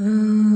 Um.